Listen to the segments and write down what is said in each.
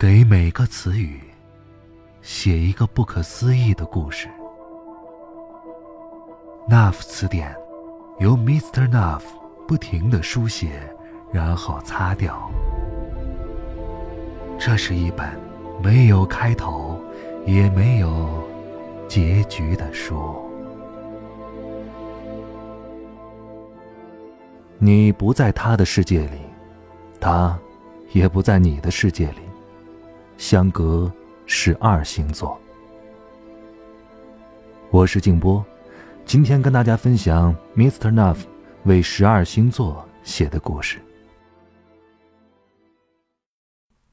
给每个词语写一个不可思议的故事。Nuff 词典由 Mr. Nuff 不停的书写，然后擦掉。这是一本没有开头，也没有结局的书。你不在他的世界里，他也不在你的世界里。相隔十二星座。我是静波，今天跟大家分享 Mr. Nuff 为十二星座写的故事。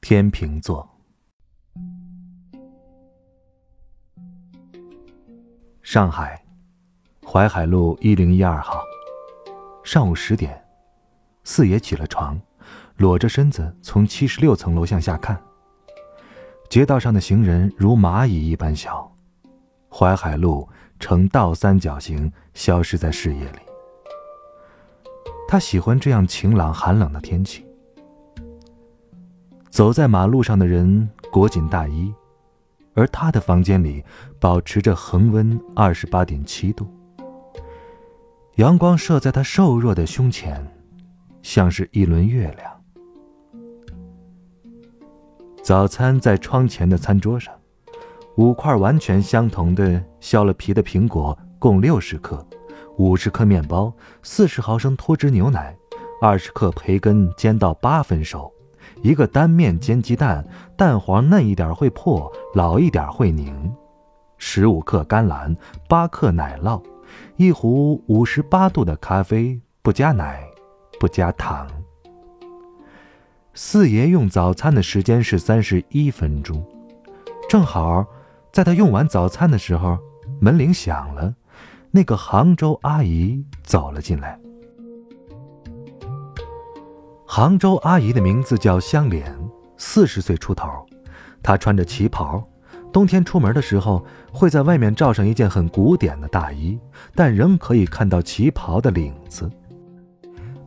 天平座，上海，淮海路一零一二号，上午十点，四爷起了床，裸着身子从七十六层楼向下看。街道上的行人如蚂蚁一般小，淮海路呈倒三角形消失在视野里。他喜欢这样晴朗寒冷的天气。走在马路上的人裹紧大衣，而他的房间里保持着恒温二十八点七度。阳光射在他瘦弱的胸前，像是一轮月亮。早餐在窗前的餐桌上，五块完全相同的削了皮的苹果，共六十克；五十克面包，四十毫升脱脂牛奶，二十克培根煎到八分熟，一个单面煎鸡蛋，蛋黄嫩一点会破，老一点会凝，十五克甘蓝，八克奶酪，一壶五十八度的咖啡，不加奶，不加糖。四爷用早餐的时间是三十一分钟，正好在他用完早餐的时候，门铃响了，那个杭州阿姨走了进来。杭州阿姨的名字叫香莲，四十岁出头，她穿着旗袍，冬天出门的时候会在外面罩上一件很古典的大衣，但仍可以看到旗袍的领子。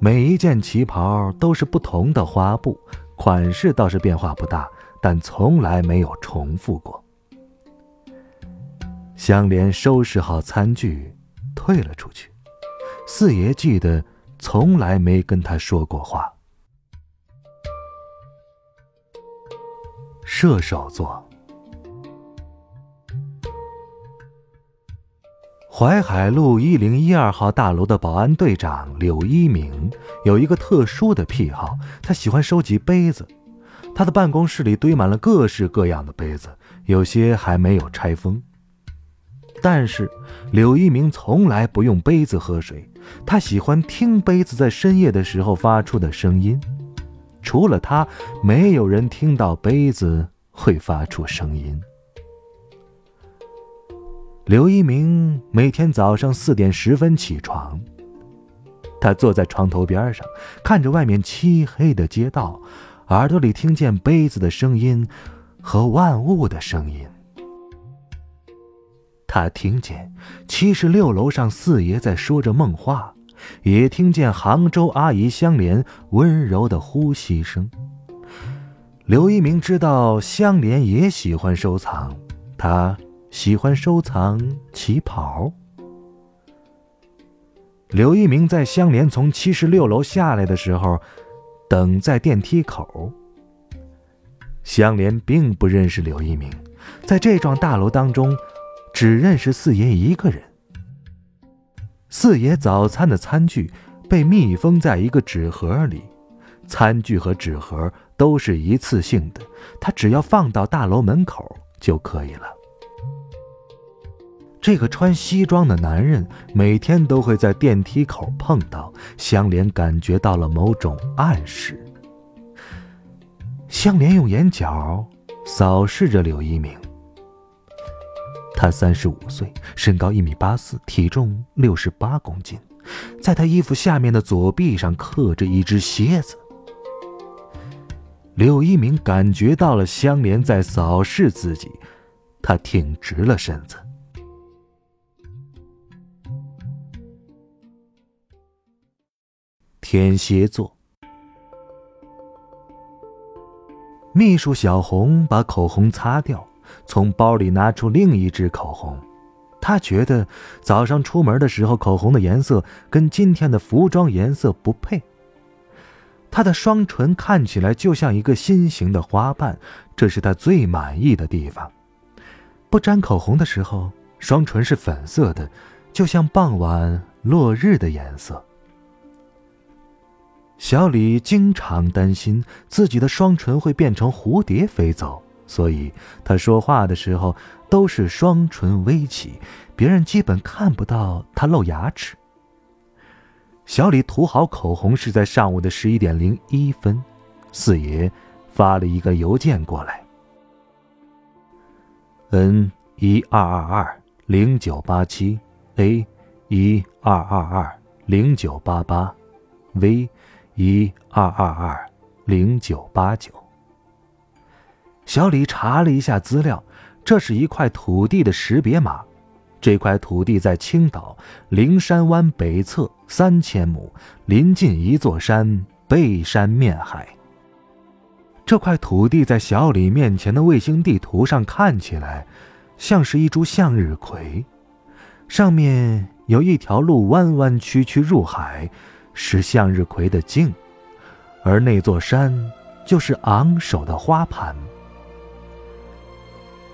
每一件旗袍都是不同的花布，款式倒是变化不大，但从来没有重复过。香莲收拾好餐具，退了出去。四爷记得从来没跟他说过话。射手座。淮海路一零一二号大楼的保安队长柳一鸣有一个特殊的癖好，他喜欢收集杯子。他的办公室里堆满了各式各样的杯子，有些还没有拆封。但是柳一鸣从来不用杯子喝水，他喜欢听杯子在深夜的时候发出的声音。除了他，没有人听到杯子会发出声音。刘一鸣每天早上四点十分起床。他坐在床头边上，看着外面漆黑的街道，耳朵里听见杯子的声音和万物的声音。他听见七十六楼上四爷在说着梦话，也听见杭州阿姨香莲温柔的呼吸声。刘一鸣知道香莲也喜欢收藏，他。喜欢收藏旗袍。刘一鸣在香莲从七十六楼下来的时候，等在电梯口。香莲并不认识刘一鸣，在这幢大楼当中，只认识四爷一个人。四爷早餐的餐具被密封在一个纸盒里，餐具和纸盒都是一次性的，他只要放到大楼门口就可以了。这个穿西装的男人每天都会在电梯口碰到香莲，感觉到了某种暗示。香莲用眼角扫视着柳一鸣。他三十五岁，身高一米八四，体重六十八公斤，在他衣服下面的左臂上刻着一只蝎子。柳一鸣感觉到了香莲在扫视自己，他挺直了身子。天蝎座，秘书小红把口红擦掉，从包里拿出另一支口红。她觉得早上出门的时候口红的颜色跟今天的服装颜色不配。她的双唇看起来就像一个心形的花瓣，这是她最满意的地方。不沾口红的时候，双唇是粉色的，就像傍晚落日的颜色。小李经常担心自己的双唇会变成蝴蝶飞走，所以他说话的时候都是双唇微起，别人基本看不到他露牙齿。小李涂好口红是在上午的十一点零一分，四爷发了一个邮件过来：n 一二二二零九八七，a 一二二二零九八八，v。一二二二零九八九。小李查了一下资料，这是一块土地的识别码。这块土地在青岛灵山湾北侧三千亩，临近一座山，背山面海。这块土地在小李面前的卫星地图上看起来，像是一株向日葵，上面有一条路弯弯曲曲入海。是向日葵的茎，而那座山就是昂首的花盘。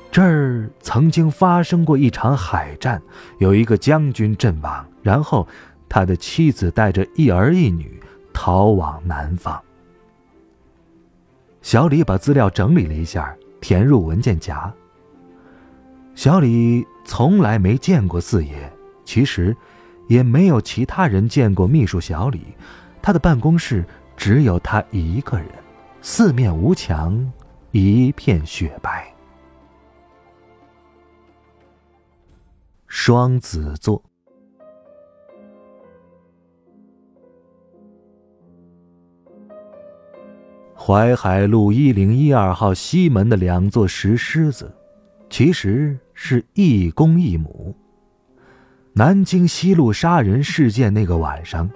这儿曾经发生过一场海战，有一个将军阵亡，然后他的妻子带着一儿一女逃往南方。小李把资料整理了一下，填入文件夹。小李从来没见过四爷，其实。也没有其他人见过秘书小李，他的办公室只有他一个人，四面无墙，一片雪白。双子座，淮海路一零一二号西门的两座石狮子，其实是一公一母。南京西路杀人事件那个晚上，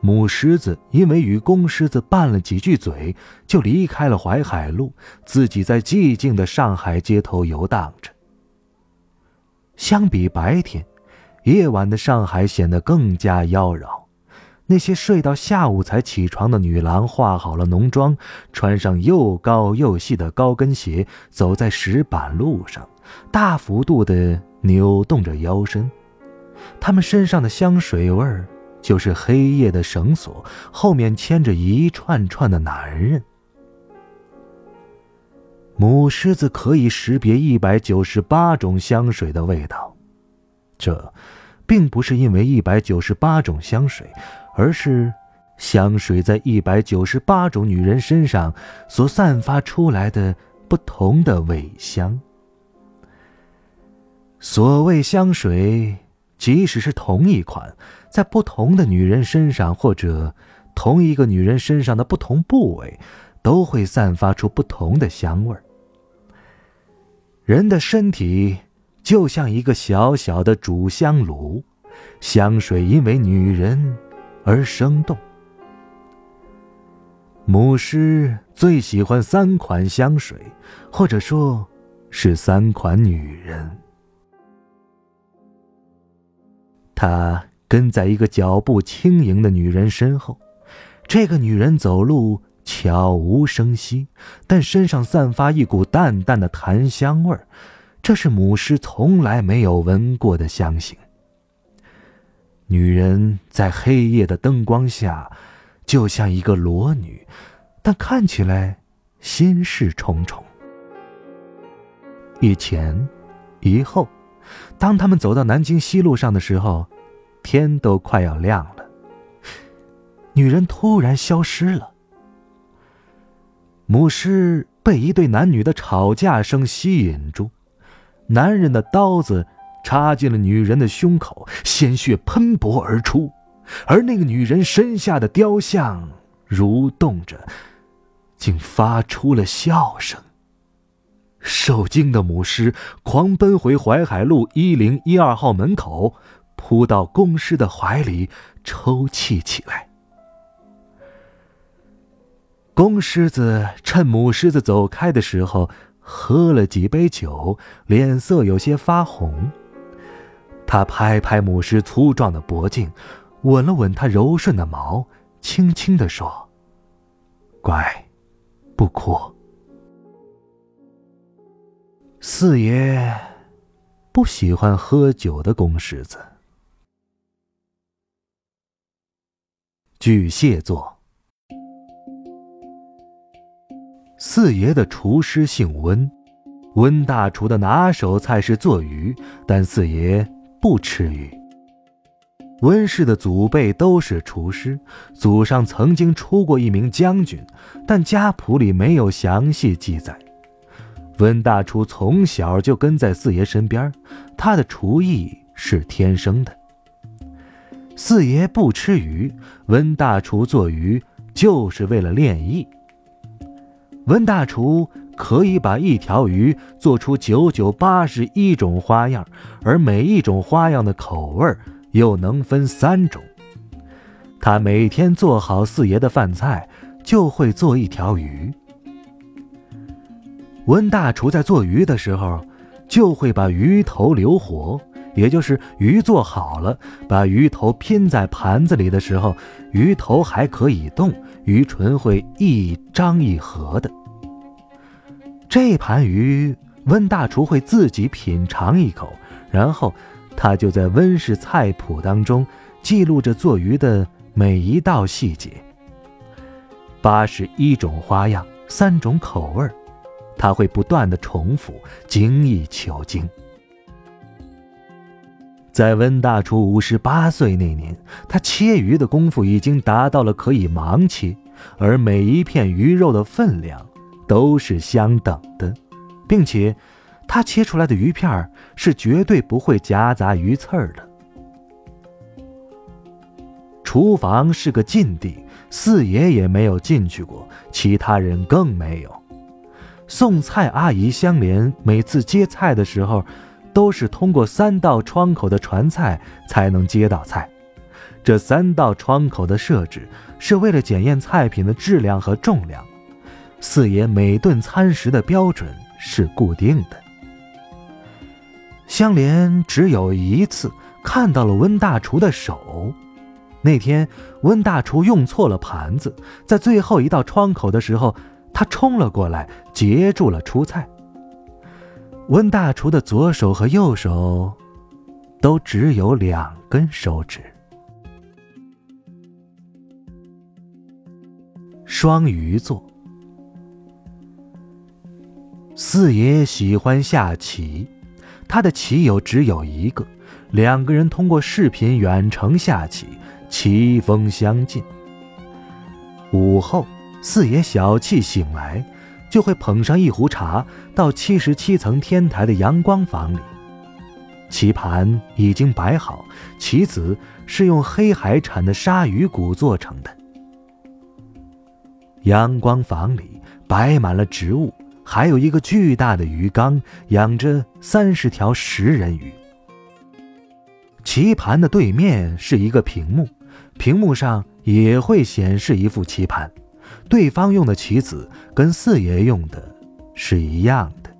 母狮子因为与公狮子拌了几句嘴，就离开了淮海路，自己在寂静的上海街头游荡着。相比白天，夜晚的上海显得更加妖娆。那些睡到下午才起床的女郎，化好了浓妆，穿上又高又细的高跟鞋，走在石板路上，大幅度的扭动着腰身。他们身上的香水味儿，就是黑夜的绳索后面牵着一串串的男人。母狮子可以识别一百九十八种香水的味道，这，并不是因为一百九十八种香水，而是香水在一百九十八种女人身上所散发出来的不同的味香。所谓香水。即使是同一款，在不同的女人身上，或者同一个女人身上的不同部位，都会散发出不同的香味儿。人的身体就像一个小小的煮香炉，香水因为女人而生动。母狮最喜欢三款香水，或者说，是三款女人。他跟在一个脚步轻盈的女人身后，这个女人走路悄无声息，但身上散发一股淡淡的檀香味儿，这是母狮从来没有闻过的香型。女人在黑夜的灯光下，就像一个裸女，但看起来心事重重。一前，一后。当他们走到南京西路上的时候，天都快要亮了。女人突然消失了。母狮被一对男女的吵架声吸引住，男人的刀子插进了女人的胸口，鲜血喷薄而出，而那个女人身下的雕像蠕动着，竟发出了笑声。受惊的母狮狂奔回淮海路一零一二号门口，扑到公狮的怀里，抽泣起来。公狮子趁母狮子走开的时候，喝了几杯酒，脸色有些发红。他拍拍母狮粗壮的脖颈，吻了吻它柔顺的毛，轻轻地说：“乖，不哭。”四爷不喜欢喝酒的公狮子。巨蟹座。四爷的厨师姓温，温大厨的拿手菜是做鱼，但四爷不吃鱼。温氏的祖辈都是厨师，祖上曾经出过一名将军，但家谱里没有详细记载。温大厨从小就跟在四爷身边，他的厨艺是天生的。四爷不吃鱼，温大厨做鱼就是为了练艺。温大厨可以把一条鱼做出九九八十一种花样，而每一种花样的口味又能分三种。他每天做好四爷的饭菜，就会做一条鱼。温大厨在做鱼的时候，就会把鱼头留活，也就是鱼做好了，把鱼头拼在盘子里的时候，鱼头还可以动。鱼唇会一张一合的。这盘鱼，温大厨会自己品尝一口，然后他就在温氏菜谱当中记录着做鱼的每一道细节。八十一种花样，三种口味他会不断的重复，精益求精。在温大厨五十八岁那年，他切鱼的功夫已经达到了可以盲切，而每一片鱼肉的分量都是相等的，并且他切出来的鱼片是绝对不会夹杂鱼刺儿的。厨房是个禁地，四爷也没有进去过，其他人更没有。送菜阿姨香莲每次接菜的时候。都是通过三道窗口的传菜才能接到菜，这三道窗口的设置是为了检验菜品的质量和重量。四爷每顿餐食的标准是固定的。香莲只有一次看到了温大厨的手，那天温大厨用错了盘子，在最后一道窗口的时候，他冲了过来截住了出菜。温大厨的左手和右手，都只有两根手指。双鱼座，四爷喜欢下棋，他的棋友只有一个，两个人通过视频远程下棋，棋风相近。午后，四爷小憩醒来。就会捧上一壶茶，到七十七层天台的阳光房里。棋盘已经摆好，棋子是用黑海产的鲨鱼骨做成的。阳光房里摆满了植物，还有一个巨大的鱼缸，养着三十条食人鱼。棋盘的对面是一个屏幕，屏幕上也会显示一副棋盘。对方用的棋子跟四爷用的是一样的。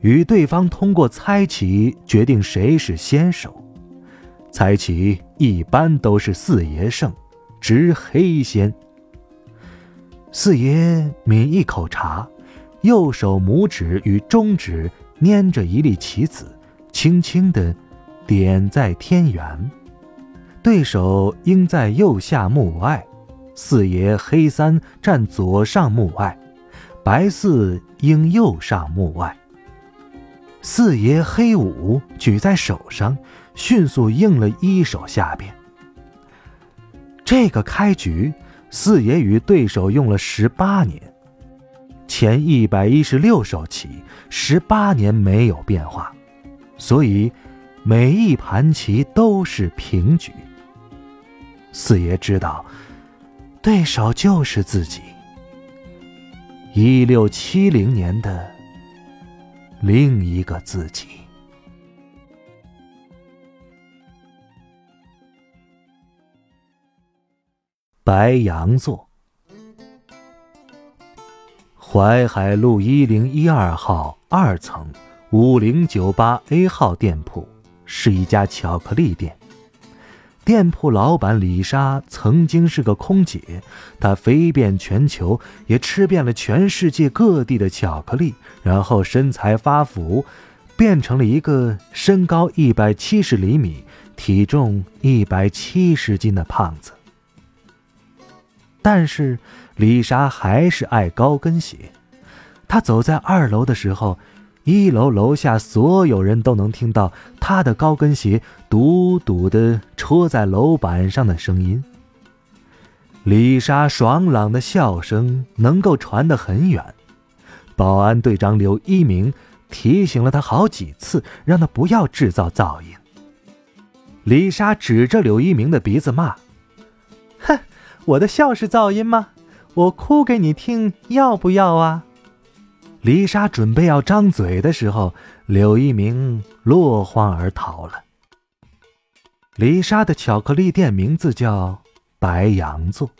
与对方通过猜棋决定谁是先手，猜棋一般都是四爷胜，执黑先。四爷抿一口茶，右手拇指与中指捏着一粒棋子，轻轻的点在天元，对手应在右下目外。四爷黑三站左上目外，白四应右上目外。四爷黑五举在手上，迅速应了一手下边。这个开局，四爷与对手用了十八年，前一百一十六手棋，十八年没有变化，所以每一盘棋都是平局。四爷知道。对手就是自己。一六七零年的另一个自己。白羊座，淮海路一零一二号二层五零九八 A 号店铺是一家巧克力店。店铺老板李莎曾经是个空姐，她飞遍全球，也吃遍了全世界各地的巧克力，然后身材发福，变成了一个身高一百七十厘米、体重一百七十斤的胖子。但是。李莎还是爱高跟鞋。她走在二楼的时候，一楼楼下所有人都能听到她的高跟鞋笃笃的戳在楼板上的声音。李莎爽朗的笑声能够传得很远。保安队长柳一鸣提醒了他好几次，让他不要制造噪音。李莎指着柳一鸣的鼻子骂：“哼，我的笑是噪音吗？”我哭给你听，要不要啊？丽莎准备要张嘴的时候，柳一鸣落荒而逃了。丽莎的巧克力店名字叫白羊座。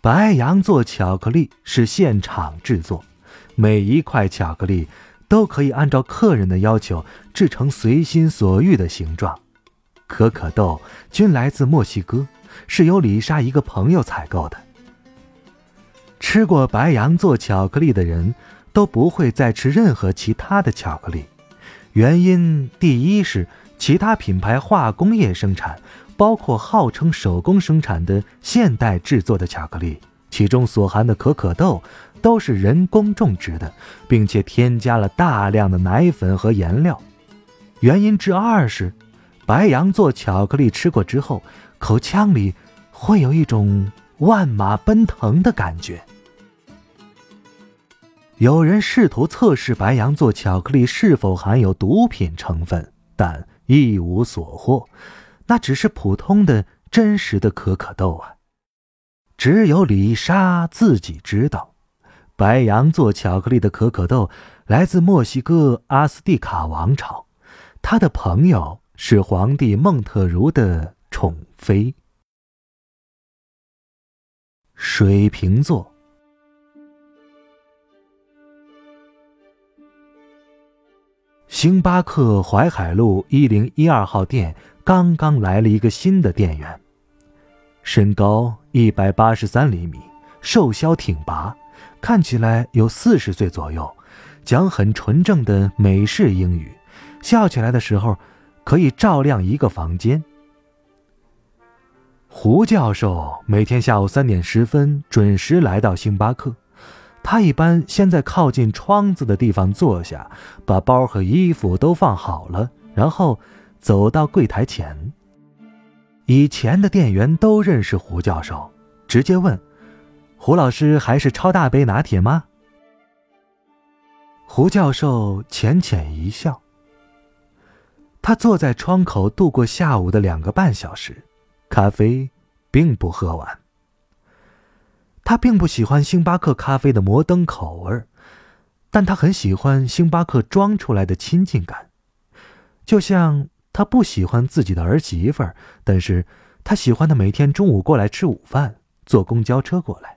白羊座巧克力是现场制作，每一块巧克力都可以按照客人的要求制成随心所欲的形状。可可豆均来自墨西哥。是由李莎一个朋友采购的。吃过白羊座巧克力的人都不会再吃任何其他的巧克力，原因第一是其他品牌化工业生产，包括号称手工生产的现代制作的巧克力，其中所含的可可豆都是人工种植的，并且添加了大量的奶粉和颜料。原因之二是，白羊座巧克力吃过之后。口腔里会有一种万马奔腾的感觉。有人试图测试白羊座巧克力是否含有毒品成分，但一无所获。那只是普通的、真实的可可豆啊！只有李莎自己知道，白羊座巧克力的可可豆来自墨西哥阿斯蒂卡王朝，他的朋友是皇帝孟特茹的。宠妃，水瓶座。星巴克淮海路一零一二号店刚刚来了一个新的店员，身高一百八十三厘米，瘦削挺拔，看起来有四十岁左右，讲很纯正的美式英语，笑起来的时候可以照亮一个房间。胡教授每天下午三点十分准时来到星巴克，他一般先在靠近窗子的地方坐下，把包和衣服都放好了，然后走到柜台前。以前的店员都认识胡教授，直接问：“胡老师还是超大杯拿铁吗？”胡教授浅浅一笑。他坐在窗口度过下午的两个半小时。咖啡并不喝完。他并不喜欢星巴克咖啡的摩登口味但他很喜欢星巴克装出来的亲近感，就像他不喜欢自己的儿媳妇儿，但是他喜欢他每天中午过来吃午饭，坐公交车过来。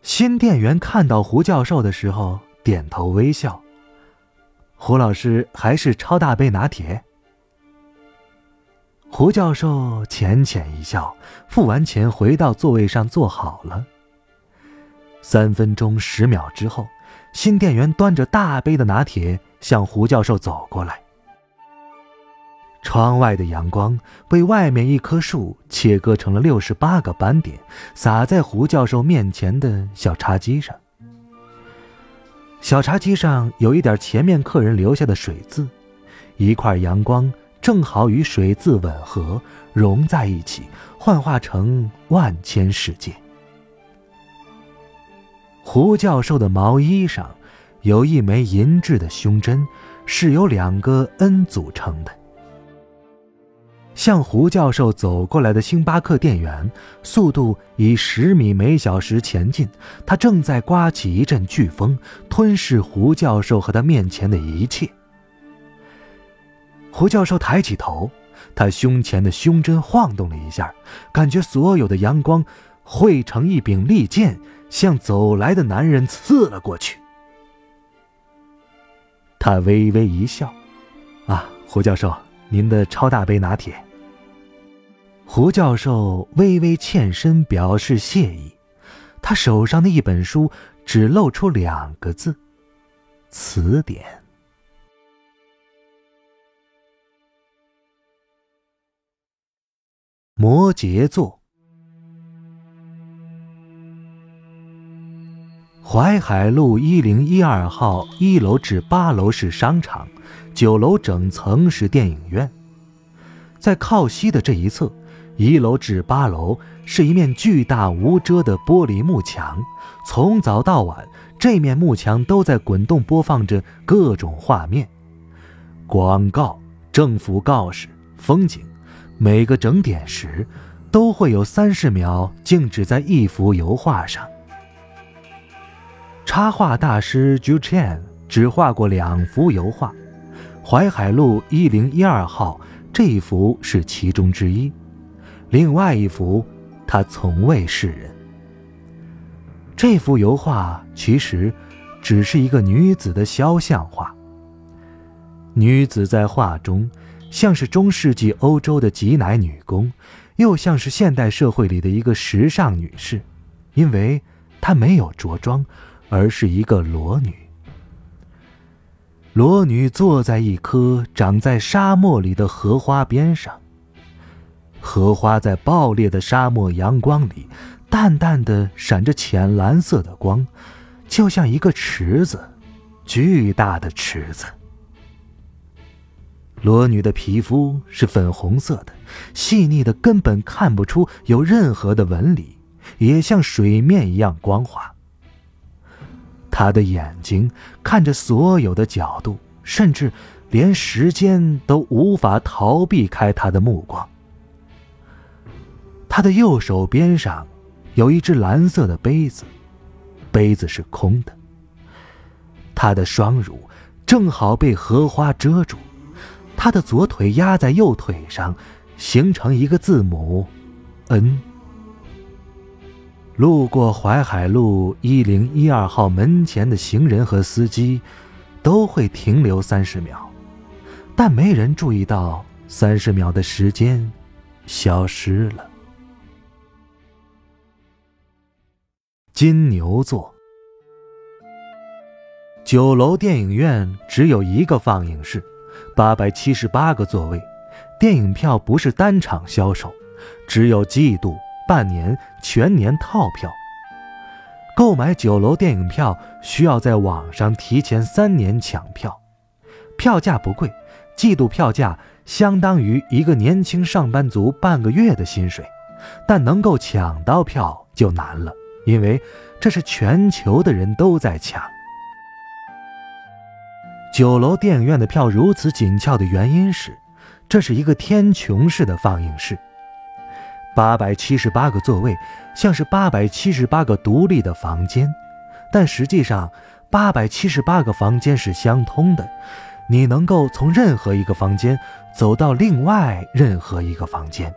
新店员看到胡教授的时候，点头微笑。胡老师还是超大杯拿铁。胡教授浅浅一笑，付完钱回到座位上坐好了。三分钟十秒之后，新店员端着大杯的拿铁向胡教授走过来。窗外的阳光被外面一棵树切割成了六十八个斑点，洒在胡教授面前的小茶几上。小茶几上有一点前面客人留下的水渍，一块阳光。正好与水渍吻合，融在一起，幻化成万千世界。胡教授的毛衣上有一枚银质的胸针，是由两个 N 组成的。向胡教授走过来的星巴克店员，速度以十米每小时前进，他正在刮起一阵飓风，吞噬胡教授和他面前的一切。胡教授抬起头，他胸前的胸针晃动了一下，感觉所有的阳光汇成一柄利剑，向走来的男人刺了过去。他微微一笑：“啊，胡教授，您的超大杯拿铁。”胡教授微微欠身表示谢意，他手上的一本书只露出两个字：“词典。”摩羯座。淮海路一零一二号一楼至八楼是商场，九楼整层是电影院。在靠西的这一侧，一楼至八楼是一面巨大无遮的玻璃幕墙，从早到晚，这面幕墙都在滚动播放着各种画面、广告、政府告示、风景。每个整点时，都会有三十秒静止在一幅油画上。插画大师 Ju Chen 只画过两幅油画，淮海路一零一二号这一幅是其中之一，另外一幅他从未示人。这幅油画其实只是一个女子的肖像画，女子在画中。像是中世纪欧洲的挤奶女工，又像是现代社会里的一个时尚女士，因为她没有着装，而是一个裸女。裸女坐在一棵长在沙漠里的荷花边上，荷花在爆裂的沙漠阳光里，淡淡的闪着浅蓝色的光，就像一个池子，巨大的池子。裸女的皮肤是粉红色的，细腻的根本看不出有任何的纹理，也像水面一样光滑。她的眼睛看着所有的角度，甚至连时间都无法逃避开她的目光。她的右手边上有一只蓝色的杯子，杯子是空的。她的双乳正好被荷花遮住。他的左腿压在右腿上，形成一个字母 “N”。路过淮海路一零一二号门前的行人和司机，都会停留三十秒，但没人注意到三十秒的时间消失了。金牛座，九楼电影院只有一个放映室。八百七十八个座位，电影票不是单场销售，只有季度、半年、全年套票。购买九楼电影票需要在网上提前三年抢票，票价不贵，季度票价相当于一个年轻上班族半个月的薪水，但能够抢到票就难了，因为这是全球的人都在抢。九楼电影院的票如此紧俏的原因是，这是一个天穹式的放映室，八百七十八个座位像是八百七十八个独立的房间，但实际上八百七十八个房间是相通的，你能够从任何一个房间走到另外任何一个房间。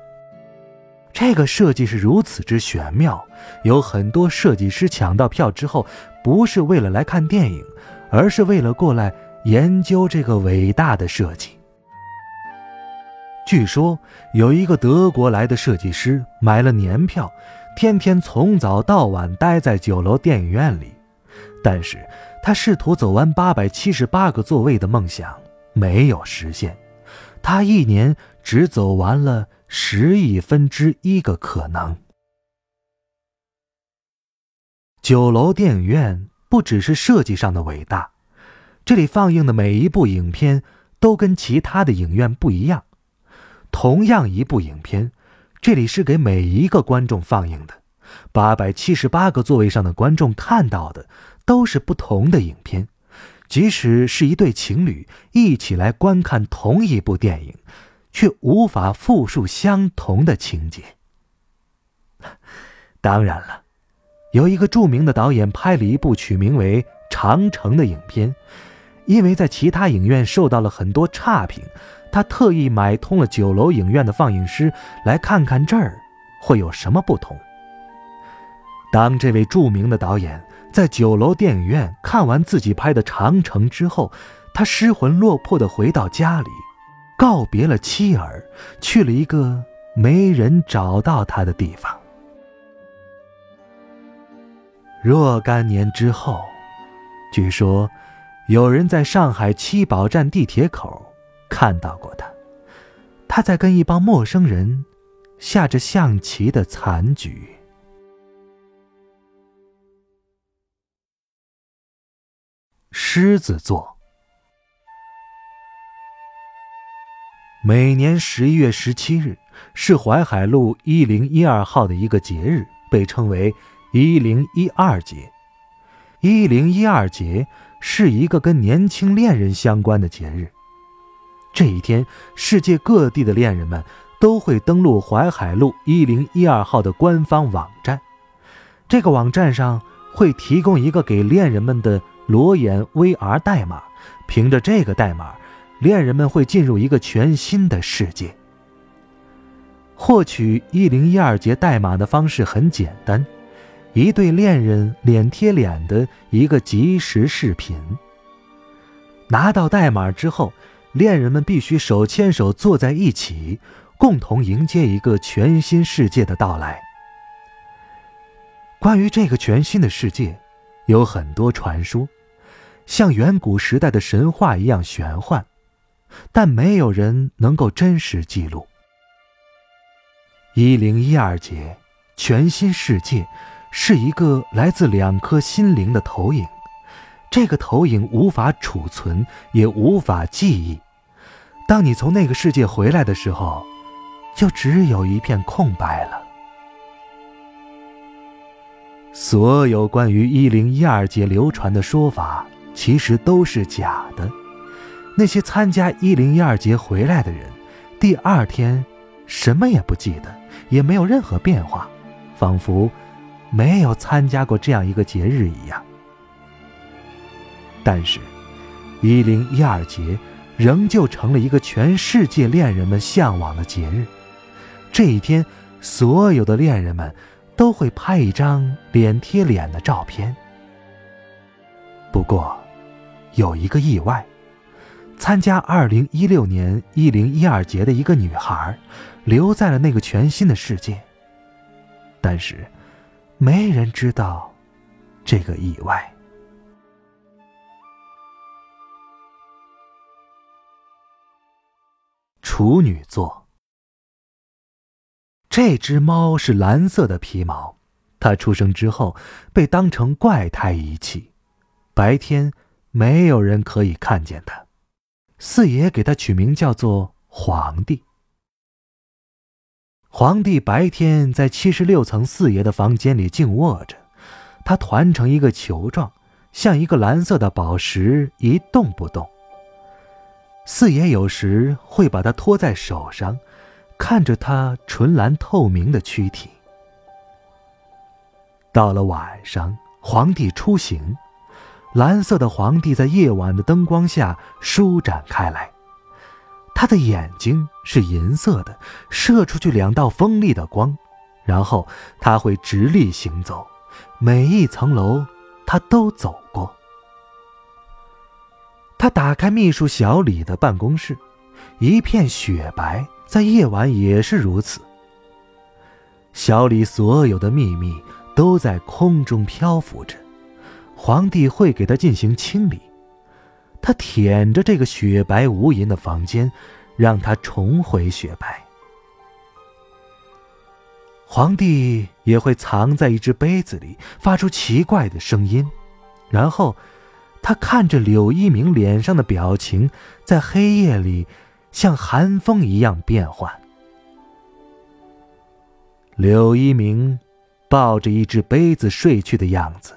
这个设计是如此之玄妙，有很多设计师抢到票之后，不是为了来看电影，而是为了过来。研究这个伟大的设计。据说有一个德国来的设计师买了年票，天天从早到晚待在九楼电影院里，但是他试图走完八百七十八个座位的梦想没有实现，他一年只走完了十亿分之一个可能。九楼电影院不只是设计上的伟大。这里放映的每一部影片都跟其他的影院不一样。同样一部影片，这里是给每一个观众放映的。八百七十八个座位上的观众看到的都是不同的影片，即使是一对情侣一起来观看同一部电影，却无法复述相同的情节。当然了，有一个著名的导演拍了一部取名为《长城》的影片。因为在其他影院受到了很多差评，他特意买通了九楼影院的放映师，来看看这儿会有什么不同。当这位著名的导演在酒楼电影院看完自己拍的《长城》之后，他失魂落魄地回到家里，告别了妻儿，去了一个没人找到他的地方。若干年之后，据说有人在上海七宝站地铁口看到过他，他在跟一帮陌生人下着象棋的残局。狮子座，每年十一月十七日是淮海路一零一二号的一个节日，被称为一零一二节。一零一二节是一个跟年轻恋人相关的节日。这一天，世界各地的恋人们都会登录淮海路一零一二号的官方网站。这个网站上会提供一个给恋人们的。裸眼 VR 代码，凭着这个代码，恋人们会进入一个全新的世界。获取一零一二节代码的方式很简单，一对恋人脸贴脸的一个即时视频。拿到代码之后，恋人们必须手牵手坐在一起，共同迎接一个全新世界的到来。关于这个全新的世界，有很多传说。像远古时代的神话一样玄幻，但没有人能够真实记录。一零一二节，全新世界，是一个来自两颗心灵的投影。这个投影无法储存，也无法记忆。当你从那个世界回来的时候，就只有一片空白了。所有关于一零一二节流传的说法。其实都是假的。那些参加一零一二节回来的人，第二天什么也不记得，也没有任何变化，仿佛没有参加过这样一个节日一样。但是，一零一二节仍旧成了一个全世界恋人们向往的节日。这一天，所有的恋人们都会拍一张脸贴脸的照片。不过，有一个意外，参加二零一六年一零一二节的一个女孩，留在了那个全新的世界。但是，没人知道这个意外。处女座，这只猫是蓝色的皮毛，它出生之后被当成怪胎遗弃，白天。没有人可以看见它，四爷给它取名叫做皇帝。皇帝白天在七十六层四爷的房间里静卧着，他团成一个球状，像一个蓝色的宝石，一动不动。四爷有时会把他托在手上，看着他纯蓝透明的躯体。到了晚上，皇帝出行。蓝色的皇帝在夜晚的灯光下舒展开来，他的眼睛是银色的，射出去两道锋利的光，然后他会直立行走，每一层楼他都走过。他打开秘书小李的办公室，一片雪白，在夜晚也是如此。小李所有的秘密都在空中漂浮着。皇帝会给他进行清理，他舔着这个雪白无垠的房间，让它重回雪白。皇帝也会藏在一只杯子里，发出奇怪的声音，然后他看着柳一鸣脸上的表情，在黑夜里像寒风一样变换。柳一鸣抱着一只杯子睡去的样子。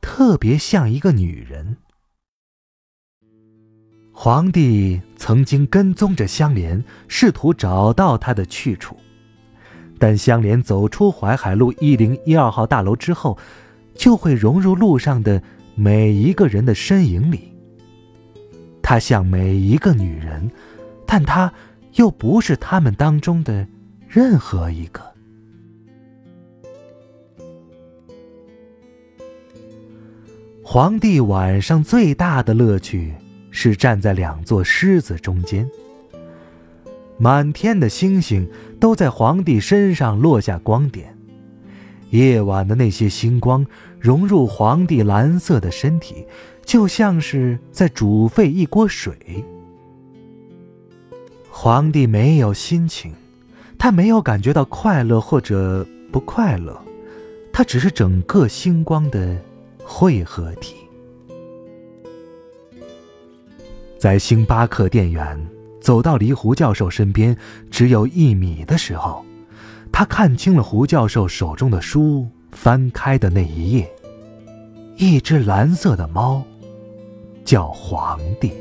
特别像一个女人。皇帝曾经跟踪着香莲，试图找到她的去处，但香莲走出淮海路一零一二号大楼之后，就会融入路上的每一个人的身影里。她像每一个女人，但她又不是他们当中的任何一个。皇帝晚上最大的乐趣是站在两座狮子中间，满天的星星都在皇帝身上落下光点，夜晚的那些星光融入皇帝蓝色的身体，就像是在煮沸一锅水。皇帝没有心情，他没有感觉到快乐或者不快乐，他只是整个星光的汇合体。在星巴克店员走到离胡教授身边只有一米的时候，他看清了胡教授手中的书翻开的那一页，一只蓝色的猫，叫皇帝。